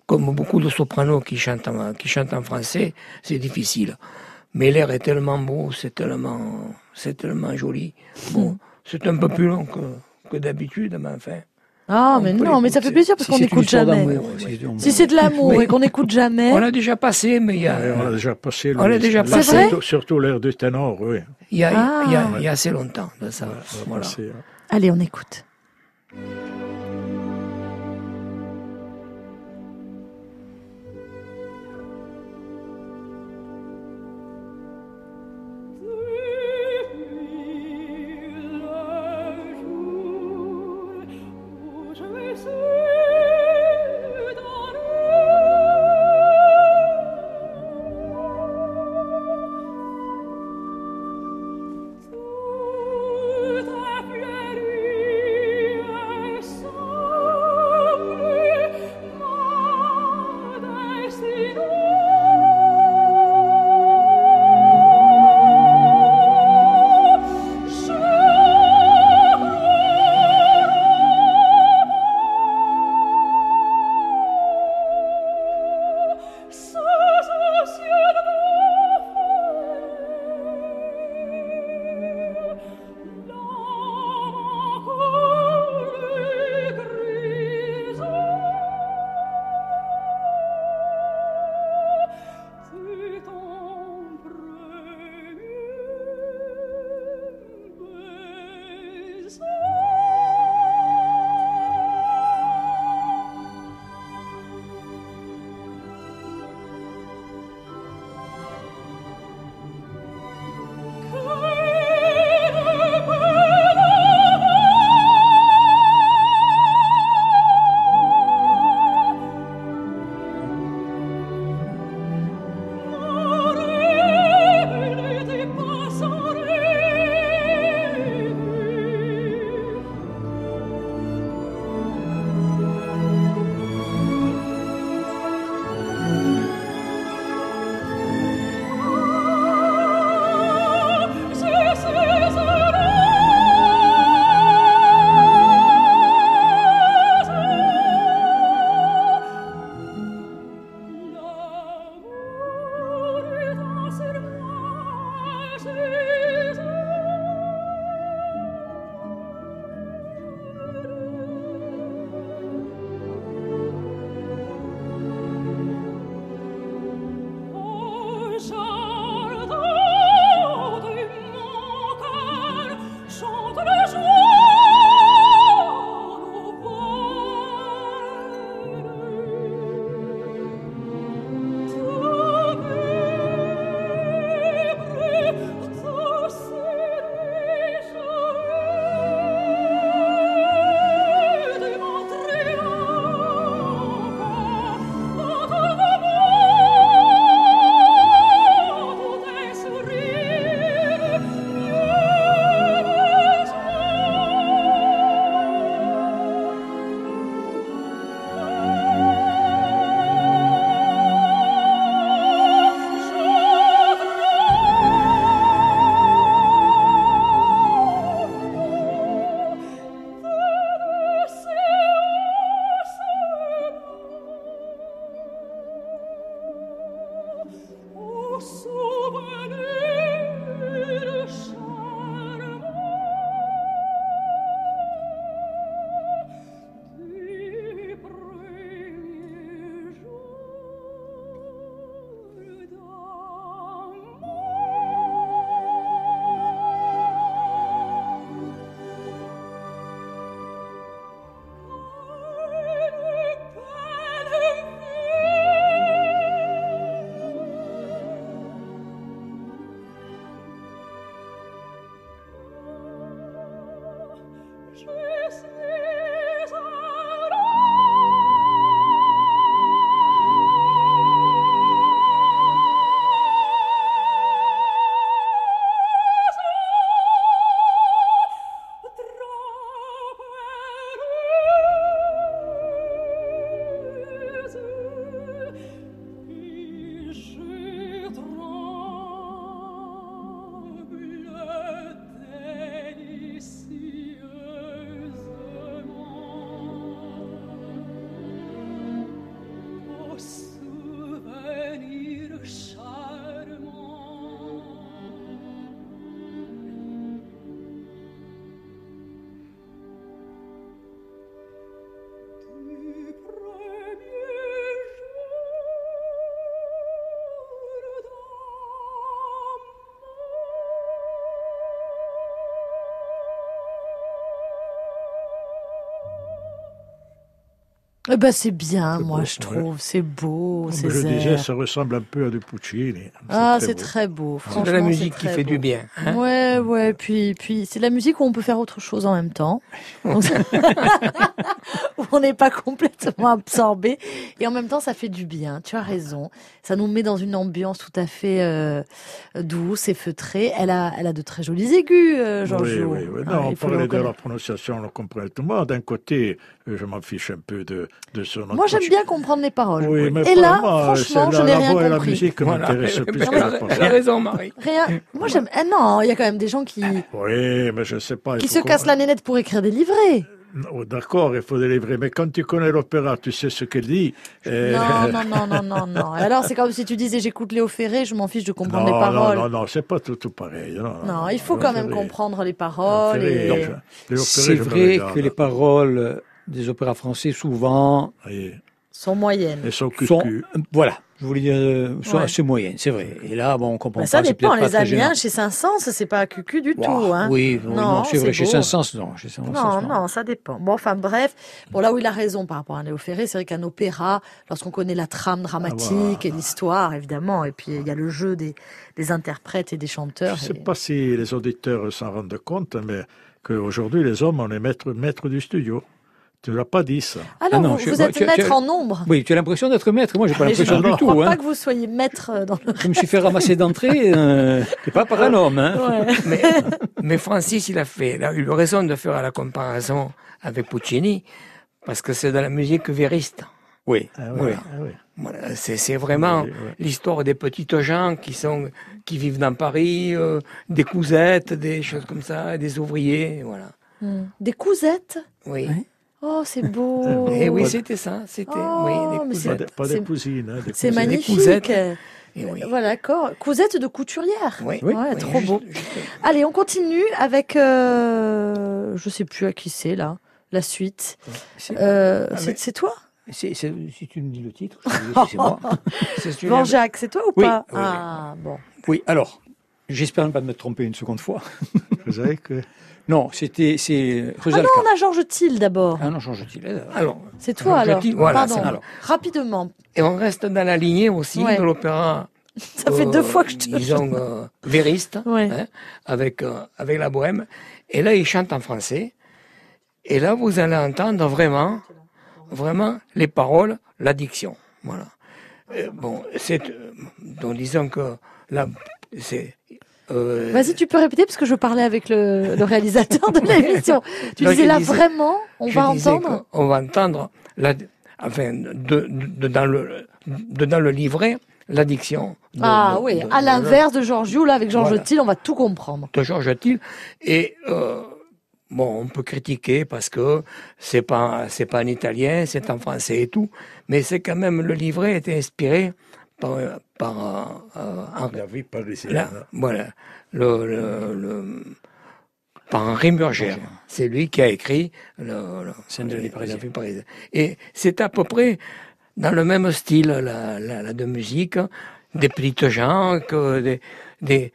S5: Comme beaucoup de sopranos qui chantent en, qui chantent en français, c'est difficile. Mais l'air est tellement beau, c'est tellement, c'est tellement joli. Bon, [laughs] c'est un peu plus long que, que d'habitude, mais enfin.
S2: Ah,
S5: On
S2: mais non, mais ça fait plaisir parce
S3: si
S2: qu'on n'écoute jamais.
S3: si c'est-
S2: Si c'est de l'amour et qu'on n'écoute jamais.
S5: On l'a déjà passé, mais il y a,
S4: on a déjà passé.
S5: On l'a
S4: Louise.
S5: déjà
S2: passé. C'est vrai
S4: surtout, surtout l'air du ténor, oui.
S5: il y a,
S2: Ah.
S5: il y a, il y a assez longtemps de ça.
S4: L'a
S5: Voilà.
S4: hein.
S2: Allez, on écoute. Eh ben, c'est bien,
S4: C'est
S2: moi,
S4: beau,
S2: je
S4: ouais.
S2: trouve. C'est beau,
S4: Comme je disais, ça ressemble un peu à du Puccini.
S2: Ah, c'est
S4: beau.
S2: très beau.
S5: C'est de la musique qui fait
S2: beau.
S5: du bien. hein.
S2: Ouais, ouais, puis, puis c'est de la musique où on peut faire autre chose en même temps. [laughs] Donc, [laughs] on n'est pas complètement absorbé. Et en même temps, ça fait du bien. Tu as raison. Ça nous met dans une ambiance tout à fait euh, douce et feutrée. Elle a, elle a de très jolis aigus, euh,
S4: Oui,
S2: Giorgio.
S4: oui, oui.
S2: Ah,
S4: Non, on parlait de la prononciation, on le comprenait tout le monde. D'un côté, euh, je m'en fiche un peu de, de son
S2: Moi, j'aime bien comprendre les paroles.
S4: Oui, mais
S2: et
S4: pas
S2: là,
S4: moi,
S2: franchement, je n'ai
S4: la
S2: rien
S4: voix et la
S2: compris.
S4: musique
S5: Voilà.
S4: m'intéressent plus que
S5: a-
S4: la parole.
S5: raison, Marie.
S2: Rien. Moi, j'aime. Ah non, il y a quand même des gens qui,
S4: Oui, mais je ne sais pas.
S2: qui se cassent la nénette pour écrire des livrets.
S4: Oh, D'accord, il faut délivrer. Mais quand tu connais l'opéra, tu sais ce qu'elle dit. euh, [laughs]
S2: Non, non, non, non, non, non. Alors, c'est comme si tu disais j'écoute Léo Ferré, je m'en fiche de comprendre
S4: non,
S2: les paroles.
S4: Non, non, non, c'est pas tout, tout pareil. Non,
S2: Non, il faut quand même
S4: Ferré.
S2: comprendre les paroles. Et-
S3: C'est vrai que les paroles des opéras français, souvent,
S4: Oui,
S2: sont moyennes.
S4: Elles sont
S3: sont,
S4: cucu.
S3: voilà, je voulais dire, euh, sont
S2: Ouais.
S3: assez moyennes, c'est vrai. Et là, bon, on comprend
S2: Bah, ça
S3: pas. c'est
S2: dépend. Les. Amiens, chez Saint-Saëns, c'est pas cucu du tout. Hein.
S3: Oui,
S2: Non,
S3: non, c'est vrai. Chez
S2: beau.
S3: Saint-Saëns, non. Chez Saint-Saëns,
S2: Non, non, ça dépend. Bon, enfin bref. Bon, là où il a raison par rapport à Léo Ferré, c'est vrai qu'un opéra, lorsqu'on connaît la trame dramatique
S4: Ah,
S2: et l'histoire, évidemment, et puis il y a le jeu des, des interprètes et des chanteurs.
S4: Je ne sais
S2: et-
S4: pas si les auditeurs s'en rendent compte, mais qu'aujourd'hui, les hommes, on est maîtres, maîtres du studio. Tu ne l'as pas dit, ça.
S2: Alors,
S3: Ah non,
S2: vous,
S3: je-
S2: vous êtes
S3: tu- tu-
S2: maître en nombre.
S3: Oui, tu as l'impression d'être maître. Moi, j'ai pas
S2: Mais je
S3: l'impression
S2: ne
S3: du
S2: crois
S3: tout.
S2: pas
S3: Hein.
S2: que vous soyez maître euh, dans le.
S3: Je me suis fait ramasser d'entrée, euh, et pas par un homme. Hein.
S2: Ouais.
S5: Mais, mais Francis, il a fait, il a eu raison de faire la comparaison avec Puccini, parce que c'est de la musique vériste.
S3: Oui,
S4: Ah
S3: oui.
S4: ah.
S5: Voilà, c'est, vraiment l'histoire des petites gens qui sont, qui vivent dans Paris, euh, des cousettes, des choses comme ça, des ouvriers, voilà.
S2: Hmm. Des cousettes?
S5: Oui.
S2: Oh, c'est [laughs] beau.
S5: Et oui,
S4: Pas de-
S5: c'était ça, c'était,
S2: Oh,
S5: oui, des
S4: Pas des, cousines. hein,
S2: C'est magnifique.
S5: Et oui.
S2: Voilà, d'accord. Cousette de couturière.
S5: Oui,
S2: Ouais,
S5: oui,
S2: trop beau.
S5: juste-
S2: Allez, on continue avec, euh, je sais plus à qui c'est là, la suite.
S3: C'est
S2: Euh,
S5: Ah,
S2: toi,
S3: si tu me dis le titre, c'est moi. [laughs]
S5: une-
S2: Jean-Jacques, c'est toi ou
S3: Oui,
S2: pas?
S3: Oui, oui.
S2: Ah bon.
S3: Oui, alors, j'espère ne pas me tromper une seconde fois.
S4: Vous savez que
S3: Non, c'était c'est
S2: Ah
S3: Rosalca.
S2: non, on a Georges Thiel d'abord.
S3: Ah non, change-t-il.
S5: Alors,
S2: C'est toi
S5: Georges
S2: alors.
S5: Thiel, voilà,
S2: Pardon.
S3: alors.
S2: Rapidement.
S5: et on reste dans la lignée aussi
S2: Ouais.
S5: de l'opéra. [laughs]
S2: Ça fait
S5: euh,
S2: deux fois que je te.
S5: Disons, euh, vériste,
S2: Ouais.
S5: hein, avec, euh, avec la bohème. Et là, il chante en français. Et là, vous allez entendre vraiment, vraiment les paroles, la diction. Voilà. Euh, bon, c'est, euh, donc disons que là, c'est. Euh,
S2: Vas-y, tu peux répéter parce que je parlais avec le, le réalisateur de l'émission. Tu disais là
S5: disais-
S2: vraiment, on va entendre.
S5: qu'on va entendre, la, enfin, de, de- dans le, de, dans le livret, l'addiction.
S2: Ah oui, à l'inverse de Georgiou, là avec Georges
S5: Voilà.
S2: Thiel, on va tout comprendre.
S5: de Georges Thiel. Et euh, bon, on peut critiquer parce que c'est pas c'est pas en italien, c'est en français et tout, mais c'est quand même le livret était inspiré par par euh, Henri-
S4: la vie parisienne.
S5: là, voilà le, le, le- par Henri Murger. C'est lui qui a écrit le,
S3: la vie parisienne.
S5: vie parisienne. Et c'est à peu près dans le même style la, la, la de musique, des petites gens, que des, des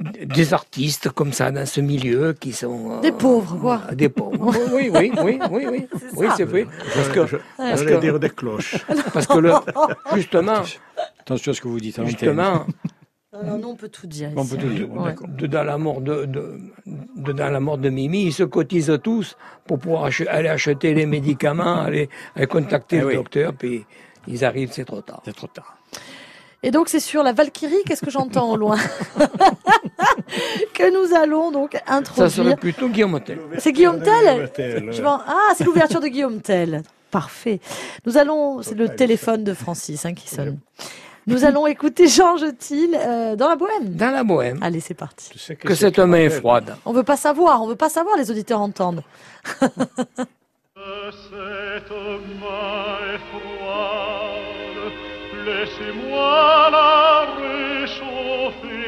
S5: des artistes comme ça dans ce milieu qui sont euh,
S2: Des pauvres, quoi.
S5: Des pauvres. Oui, oui, oui, oui, oui, oui, [laughs] c'est vrai. Parce que, parce que,
S4: dire des cloches. [laughs]
S5: parce que le, [laughs] justement,
S3: Attention à ce que vous dites. à l'antenne.
S5: justement,
S2: Non, non, on peut tout dire.
S3: On peut tout dire,
S2: Ouais.
S5: de, dans la mort de, de, de- dans la mort de Mimi, ils se cotisent tous pour pouvoir ach- aller acheter les médicaments, aller, aller contacter
S3: Eh
S5: le
S3: oui.
S5: docteur, puis ils arrivent, c'est trop tard.
S3: C'est trop tard.
S2: Et donc, c'est sur la Valkyrie, qu'est-ce que j'entends au loin [laughs] Que nous allons donc
S5: Ça
S2: introduire.
S5: serait plutôt Guillaume Tell.
S2: C'est Guillaume Tell Je Ah, c'est l'ouverture de Guillaume Tell. Parfait. Nous allons, c'est le téléphone de Francis hein, qui sonne. Nous allons écouter Georges Thiel euh, dans la bohème.
S5: Dans la bohème,
S2: Allez, c'est parti.
S4: Tu sais
S5: que cette main est froide.
S2: On veut pas savoir, on veut pas savoir, les auditeurs entendent. [laughs]
S6: Cette main est froide, laissez-moi la réchauffer.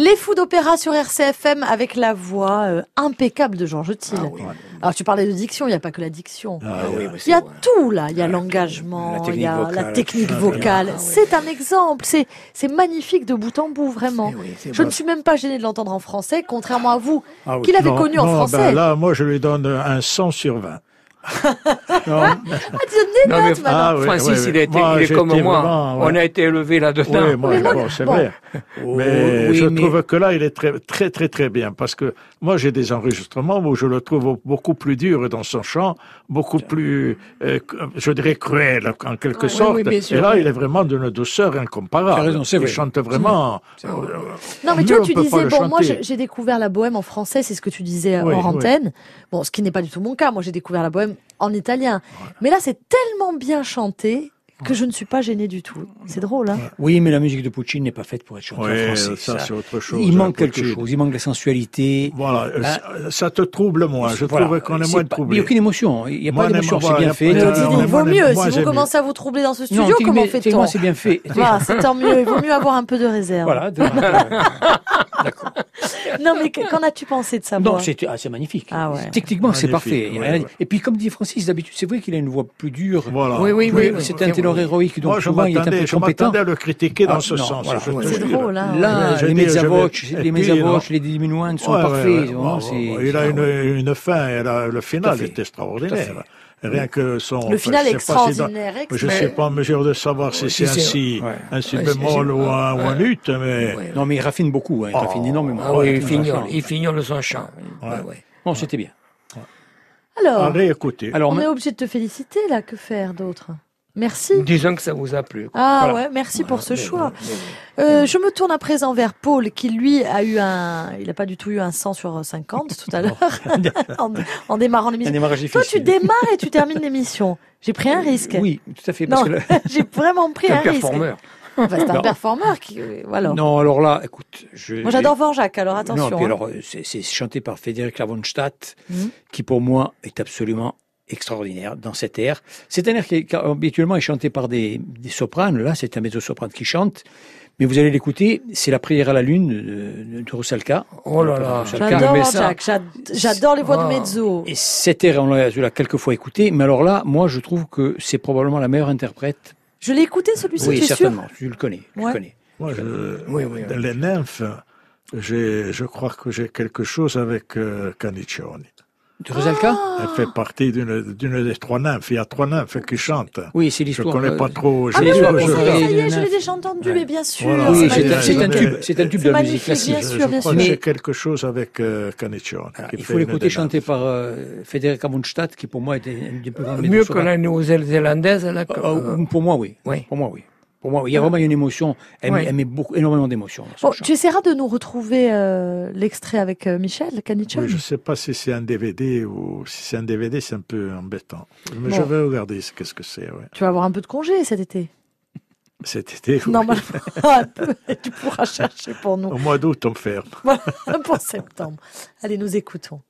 S2: Les fous d'opéra sur RCFM avec la voix euh, impeccable de Georges Thiel.
S5: Ah oui.
S2: Alors tu parlais de diction, il n'y a pas que la diction.
S5: Ah oui,
S2: Il y a tout là, il y a l'engagement,
S5: la
S2: il y a la technique
S5: ça.
S2: vocale.
S5: Ah.
S2: C'est un exemple, c'est c'est magnifique de bout en bout vraiment.
S5: Eh oui,
S2: Je ne suis même pas gênée de l'entendre en français, contrairement à vous,
S4: Ah
S2: qui l'avez
S4: Non,
S2: connu en
S4: non,
S2: français.
S4: ben là, moi, je lui donne un 100 sur 20. Non,
S2: Ah, tu
S5: Non, mais.
S4: Ah oui,
S5: Francis,
S4: oui, oui.
S5: il,
S4: Moi,
S5: est comme moi.
S4: vraiment, ouais.
S5: On a été élevé là-dedans.
S4: oui, moi,
S2: Mais [laughs] moi,
S4: bon, c'est
S2: bon.
S4: vrai. Mais
S5: oui,
S4: je
S5: mais-
S4: trouve que là, il est très, très, très, très bien. Parce que moi, j'ai des enregistrements où je le trouve beaucoup plus dur dans son chant, beaucoup plus, euh, je dirais, cruel, en quelque
S5: Ah,
S4: sorte.
S5: oui, bien sûr,
S4: Et là,
S5: oui.
S4: il est vraiment d'une douceur incomparable.
S3: Tu as raison, c'est
S4: il
S3: vrai.
S4: chante vraiment.
S5: Vrai.
S2: Non, mais
S4: Mieux,
S2: tu
S4: peut pas
S2: disais, bon, moi, j'ai découvert la bohème en français, c'est ce que tu disais euh,
S4: Oui,
S2: hors
S4: oui.
S2: antenne. Bon, ce qui n'est pas du tout mon cas. Moi, j'ai découvert la bohème en italien. Mais là, c'est tellement bien chanté que je ne suis pas gênée du tout. C'est drôle, hein
S3: Oui, mais la musique de Puccini n'est pas faite pour être chantée en français.
S4: ça, c'est autre chose.
S3: il
S4: hein,
S3: manque quelque chose. Il manque la sensualité.
S4: Voilà,
S3: Là-
S4: ça, ça te trouble moins. Je
S3: Voilà.
S4: trouve qu'on est moins
S3: pas-
S4: troublé.
S3: Il n'y a aucaucune émotion. Il n'y a
S4: Moi,
S3: pas d'émotion.
S4: on
S3: C'est bien fait.
S2: il vaut mieux. Si vous commencez à vous troubler dans ce studio,
S3: tu-
S2: comment
S3: moi, c'est bien fait.
S2: Voilà, [laughs] c'est tant mieux. Il vaut mieux avoir un peu de réserve.
S3: Voilà. [laughs] D'accord.
S2: Non, mais que- qu'en as-tu pensé de voix
S3: Non, c'est ah, c'est magnifique.
S2: Ah ouais.
S3: Techniquement, c'est parfait.
S4: Ouais, ouais.
S3: Et puis, comme dit Francis, d'habitude, c'est vrai qu'il a une voix plus dure.
S4: Voilà.
S5: Oui, oui,
S3: Oui,
S5: oui.
S3: c'est un ténor héroïque, donc
S4: Moi, je
S3: souvent il est un
S4: m'attendais,
S3: peu
S4: je
S3: compétent.
S4: m'attendais à le critiquer dans
S3: Ah,
S4: ce
S3: non,
S4: sens.
S3: voilà, ouais.
S2: C'est drôle, hein
S3: Là, les mezzavoce,
S4: vais-
S3: les
S4: puis,
S3: mezzavoce,
S4: non.
S3: les diminuantes sont
S4: Ouais,
S3: parfaits.
S4: ouais, ouais. il a une, une fin, le final est extraordinaire. Rien que son.
S2: Le final
S4: je
S2: est
S4: sais pas si dans-
S2: extraordinaire.
S4: Je ne suis pas en mesure de savoir si c'est si,
S3: ouais.
S4: un si
S5: Ouais,
S4: bémol
S5: c'est-
S4: ou un, ou un ut, mais
S5: Ouais.
S3: Non, mais il raffine beaucoup. hein, Il
S4: Oh.
S3: raffine énormément.
S5: Ah oui, il
S3: Ouais,
S5: fignole, il fignole son chant. Ouais, ouais.
S3: Non, c'était bien.
S2: Alors,
S4: réécouter.
S3: Alors,
S2: on est obligé de te féliciter, là. Que faire d'autre Merci.
S5: Disons que ça vous a plu. quoi.
S2: Ah
S3: Voilà.
S2: ouais, merci pour ce choix. Euh, je me tourne à présent vers Paul, qui lui a eu un, il n'a pas du tout eu un 100 sur 50 tout à [laughs] l'heure, [laughs] en, en démarrant l'émission. Toi, tu démarres et tu termines l'émission. J'ai pris un risque.
S3: Oui, tout à fait. Parce
S2: Non,
S3: que [laughs]
S2: j'ai vraiment pris
S5: Un
S2: un risque.
S5: performeur.
S2: Enfin, c'est un
S3: Non.
S2: performeur qui, euh, voilà.
S3: Non, alors là, écoute. Je,
S2: Moi, j'adore Vorjak, alors attention.
S3: Non, puis
S2: hein.
S3: alors, euh, c'est c'est chanté par Frédéric Lavonstadt,
S2: Mhm.
S3: qui pour moi est absolument extraordinaire dans cet air. C'est un air qui, qui, habituellement est chanté par des, des sopranes. Là, c'est un mezzo-soprane qui chante. Mais vous allez l'écouter, c'est la prière à la lune de, de Rosalka.
S5: Oh là là.
S3: Rosalka.
S2: J'adore les voix de mezzo.
S3: Et cet air, on l'a je quelques fois écouté. Mais alors là, moi, je trouve que c'est probablement la meilleure interprète.
S2: Je l'ai écouté celui-ci,
S3: oui,
S2: es sûr
S3: certainement. Tu le connais. Tu
S2: Ouais.
S3: le connais.
S4: Moi, je-
S5: Oui, oui, oui.
S4: les nymphes, j'ai, je crois que j'ai quelque chose avec euh, Canicioni.
S3: De Rosalka
S2: Ah.
S4: Elle fait partie d'une, d'une des trois nymphes. Il y a trois nymphes qui chantent.
S3: Oui, c'est
S4: Je
S3: l'histoire.
S4: connais
S3: euh,
S4: pas trop.
S2: Ah
S4: je-
S2: mais est,
S3: de
S2: je l'ai déjà entendu, mais bien sûr.
S4: Voilà.
S3: Oui,
S2: c'est
S3: un, un
S4: je-
S3: tube, c'est un tube de la musique
S2: magnifique,
S3: classique.
S2: bien
S4: je-
S2: sûr,
S4: je
S2: bien sûr.
S4: que j'ai
S3: Mais-
S4: quelque chose avec euh,
S3: il faut l'écouter chanter par euh, Frédéric Avonstadt, qui pour moi était une des plus grandes
S5: Mieux que la néo-zélandaise, là.
S3: ah, Pour moi, oui.
S5: Oui.
S3: Pour moi, oui. Pour moi, il y a vraiment une émotion. Elle, met, elle met beaucoup, énormément d'émotion. dans son
S2: Bon,
S3: chant.
S2: tu essaieras de nous retrouver euh, l'extrait avec euh, Michel Canichon.
S4: Oui, je ne sais pas si c'est un DVD ou si c'est un DVD, c'est un peu embêtant. Mais
S2: Bon.
S4: je vais regarder ce- qu'est-ce que c'est. Ouais.
S2: Tu vas avoir un peu de congé cet été.
S4: Cet été, oui.
S2: Normalement, [laughs] un peu, et tu pourras chercher pour nous.
S4: au mois d'août, on ferme.
S2: Voilà, pour septembre. Allez, nous écoutons.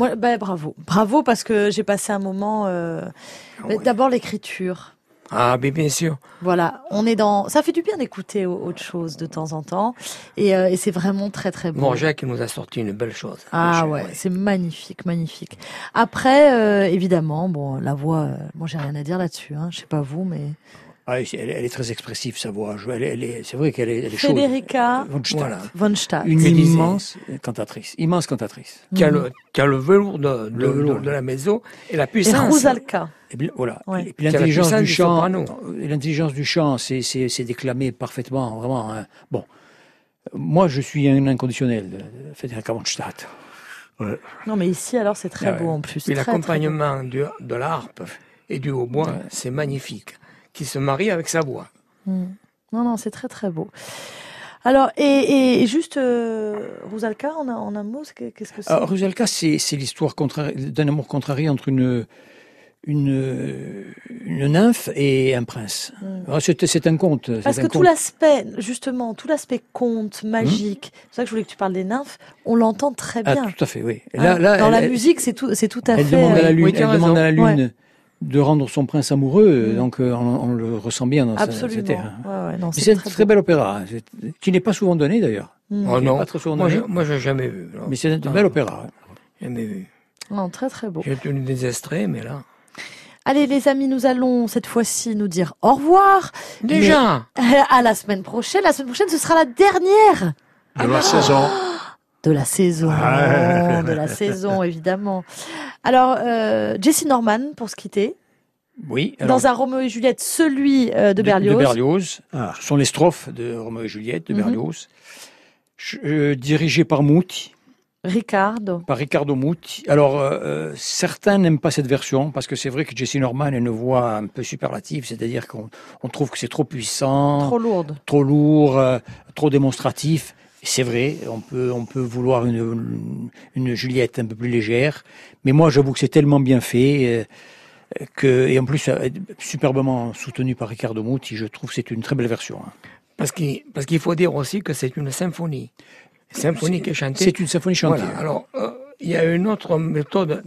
S2: Moi, bah, bravo. Bravo parce que j'ai passé un moment. euh,
S5: Ah ouais.
S2: D'abord l'écriture.
S5: Ah, mais bien sûr.
S2: Voilà, on est dans. Ça fait du bien d'écouter au- autre chose de temps en temps, et, euh, et c'est vraiment très très beau.
S5: Bon, Jacques, il nous a sorti une belle chose.
S2: Ah ouais, c'est magnifique, magnifique. Après, euh, évidemment, bon, la voix, euh, moi j'ai rien à dire là-dessus. Hein, je sais pas vous, mais
S3: Ah, elle, elle est très expressive, sa voix. Je- Elle, elle est- c'est vrai qu'elle est, elle est chaude.
S2: Federica
S3: Von Stadt.
S5: Voilà.
S2: von Stadt.
S3: Une immense cantatrice. Immense cantatrice.
S5: Qui a le, qui a le velours de, de,
S3: Le velours.
S5: de- de la maison et la
S2: Et
S5: puissance.
S2: Rusalka.
S3: Et bien, voilà.
S2: Ouais.
S3: Et puis l'intelligence du chant, euh, l'intelligence du chant, c'est, déclamé parfaitement, vraiment. hein. Bon, moi, je suis un inconditionnel de de Federica von Stadt.
S2: Non, mais ici alors c'est très
S3: Ah
S2: beau en plus. Très
S5: l'accompagnement du- de l'harpe et du hautbois,
S3: Ouais.
S5: c'est magnifique. Qui se marie avec sa voix.
S2: beau. Mm. Non, non, c'est très très beau. Alors, et, juste euh, Rusalka, en, un- en un mot, c'est- qu'est-ce que c'est?
S3: Alors, Rusalka, c'est, c'est l'histoire contrari- d'un amour contrarié entre une, une, une nymphe et un prince.
S2: Mm.
S3: Alors, C'est, c'est un conte. c'est
S2: Parce
S3: un
S2: que tout
S3: conte.
S2: l'aspect, justement, tout l'aspect conte, magique, c'est pour ça que je voulais que tu parles des nymphes, on l'entend très
S3: Ah,
S2: bien.
S3: tout à fait, oui.
S2: Hein,
S3: Là, là,
S2: Dans
S3: elle,
S2: la
S3: elle-
S2: musique, c'est tout, c'est tout à
S3: elle
S2: fait.
S3: demande à la
S2: euh,
S3: lune,
S5: oui,
S3: elle demande à la lune de rendre son prince amoureux,
S2: Mm.
S3: donc euh, on, on le ressent bien dans sa-
S2: Absolument.
S3: cette ère.
S2: Ouais, ouais, non,
S3: Mais c'est un
S2: très
S3: très bel opéra, c'est- qui n'est pas souvent donné d'ailleurs.
S2: Mm.
S5: Oh non,
S3: pas très souvent
S5: moi,
S3: donné.
S5: je, moi, j'ai jamais vu. non.
S3: Mais c'est un
S5: Non,
S3: bel opéra.
S5: Jamais vu.
S2: Non, très très beau.
S5: J'ai tenu des extraits, mais là.
S2: Allez les amis, nous allons cette fois-ci nous dire au revoir.
S5: Déjà! [laughs]
S2: À la semaine prochaine. La semaine prochaine, ce sera la dernière
S4: De la saison.
S2: De la saison.
S4: Ah.
S2: De la saison, évidemment. Alors, euh, Jessie Norman, pour se quitter.
S3: Oui. alors,
S2: Dans un Roméo et Juliette, celui euh, de Berlioz.
S3: De Berlioz.
S4: Ah.
S3: Ce sont les strophes de Roméo et Juliette de
S2: Mhm.
S3: Berlioz. Je- euh, dirigé par Muti,
S2: Ricardo.
S3: par Riccardo Muti. Alors, euh, certains n'aiment pas cette version parce que c'est vrai que Jessie Norman a une voix un peu superlative, c'est-à-dire qu'on on trouve que c'est trop puissant,
S2: Trop lourde.
S3: trop lourd, trop démonstratif. C'est vrai, on peut, on peut vouloir une, une Juliette un peu plus légère, mais moi j'avoue que c'est tellement bien fait euh, que, et en plus euh, superbement soutenu par Riccardo Muti, je trouve que c'est une très belle version. hein.
S5: Parce qu'il parce qu'il faut dire aussi que c'est une symphonie. Symphonie qui est chantée.
S3: C'est une symphonie chantée.
S5: Voilà. Alors, euh, il y a une autre méthode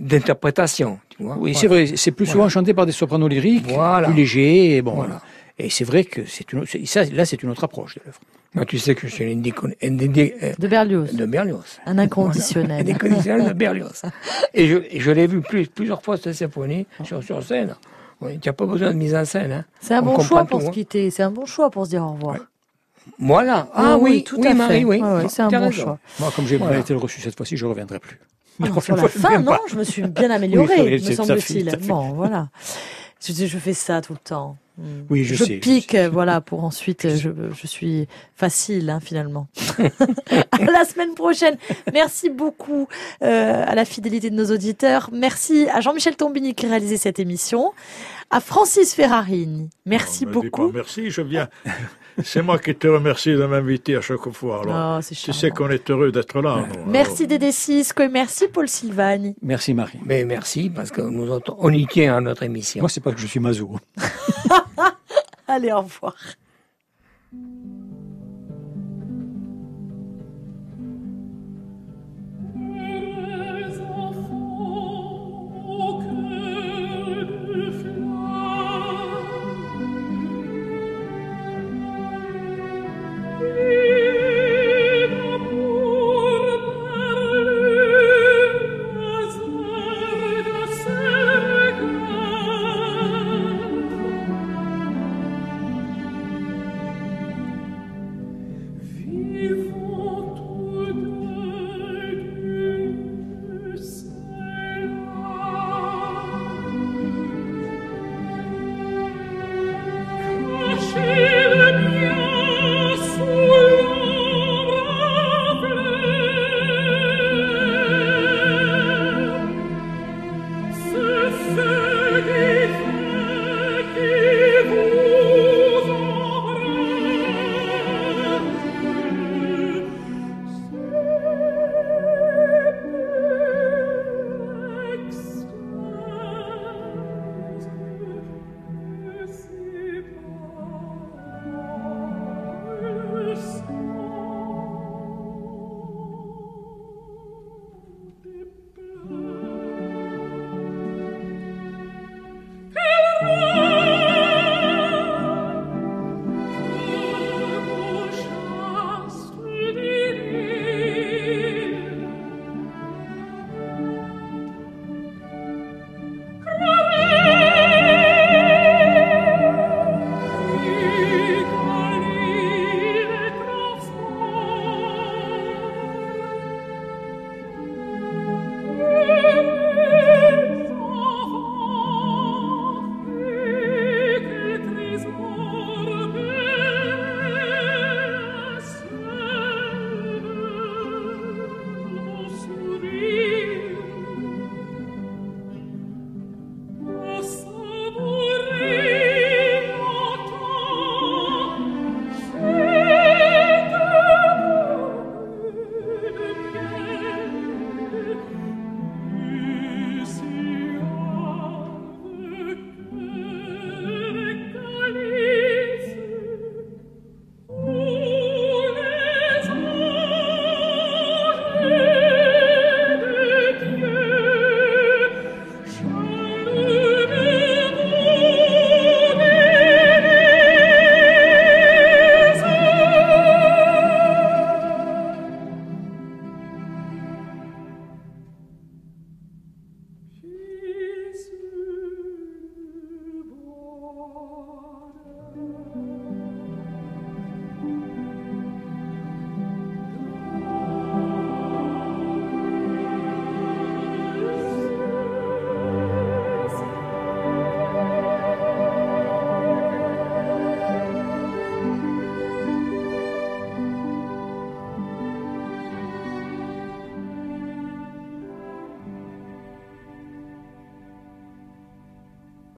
S5: d'interprétation. Tu vois
S3: Oui,
S5: Voilà.
S3: c'est vrai, c'est plus souvent chanté par des sopranos lyriques, plus légers, et bon.
S5: Voilà.
S3: Et c'est vrai que c'est une, c'est- ça, là, c'est une autre approche de l'œuvre.
S5: Moi, tu sais que je suis
S2: De Berlioz.
S5: de Berlioz.
S2: Un inconditionnel.
S5: Un inconditionnel de Berlioz. [laughs] Et je, et je l'ai vu plus, plusieurs fois cette symphonie sur, sur scène. Oui, tu n'as pas besoin de mise en scène. Hein.
S2: C'est un
S5: On
S2: bon choix pour
S5: tout,
S2: se
S5: hein.
S2: quitter. C'est un bon choix pour se dire au revoir.
S5: Voilà. Ah oui,
S2: tout
S5: oui,
S2: à
S5: Marie,
S2: fait.
S5: oui.
S2: Ouais, c'est un bon
S5: raison.
S2: choix.
S3: Moi, comme j'ai
S5: Voilà.
S3: pas été le reçu cette fois-ci, je ne reviendrai plus.
S2: Ah, la fin, non,
S3: pas.
S2: je me suis bien [laughs] améliorée,
S3: Oui,
S2: me semble-t-il. Bon, voilà. Je, je fais ça tout le temps. Hmm.
S3: Oui, je sais, je
S2: pique, euh, voilà, pour ensuite, euh, je, je suis facile, hein, finalement. [laughs] à la semaine prochaine. Merci beaucoup euh, à la fidélité de nos auditeurs. Merci à Jean-Michel Tombini qui réalisait cette émission. À Francis Ferrarini. Merci beaucoup.
S4: pas merci, je viens. [laughs] C'est moi qui te remercie de m'inviter à chaque fois. Alors,
S2: Oh,
S4: tu sais qu'on est heureux d'être là.
S2: Merci Dédé Cisco et merci Paul Silvani.
S3: Merci, Marie.
S5: Mais merci, parce que nous autres, on y tient à notre émission.
S3: Moi, c'est pas que je suis maso. [laughs]
S2: Allez, au revoir.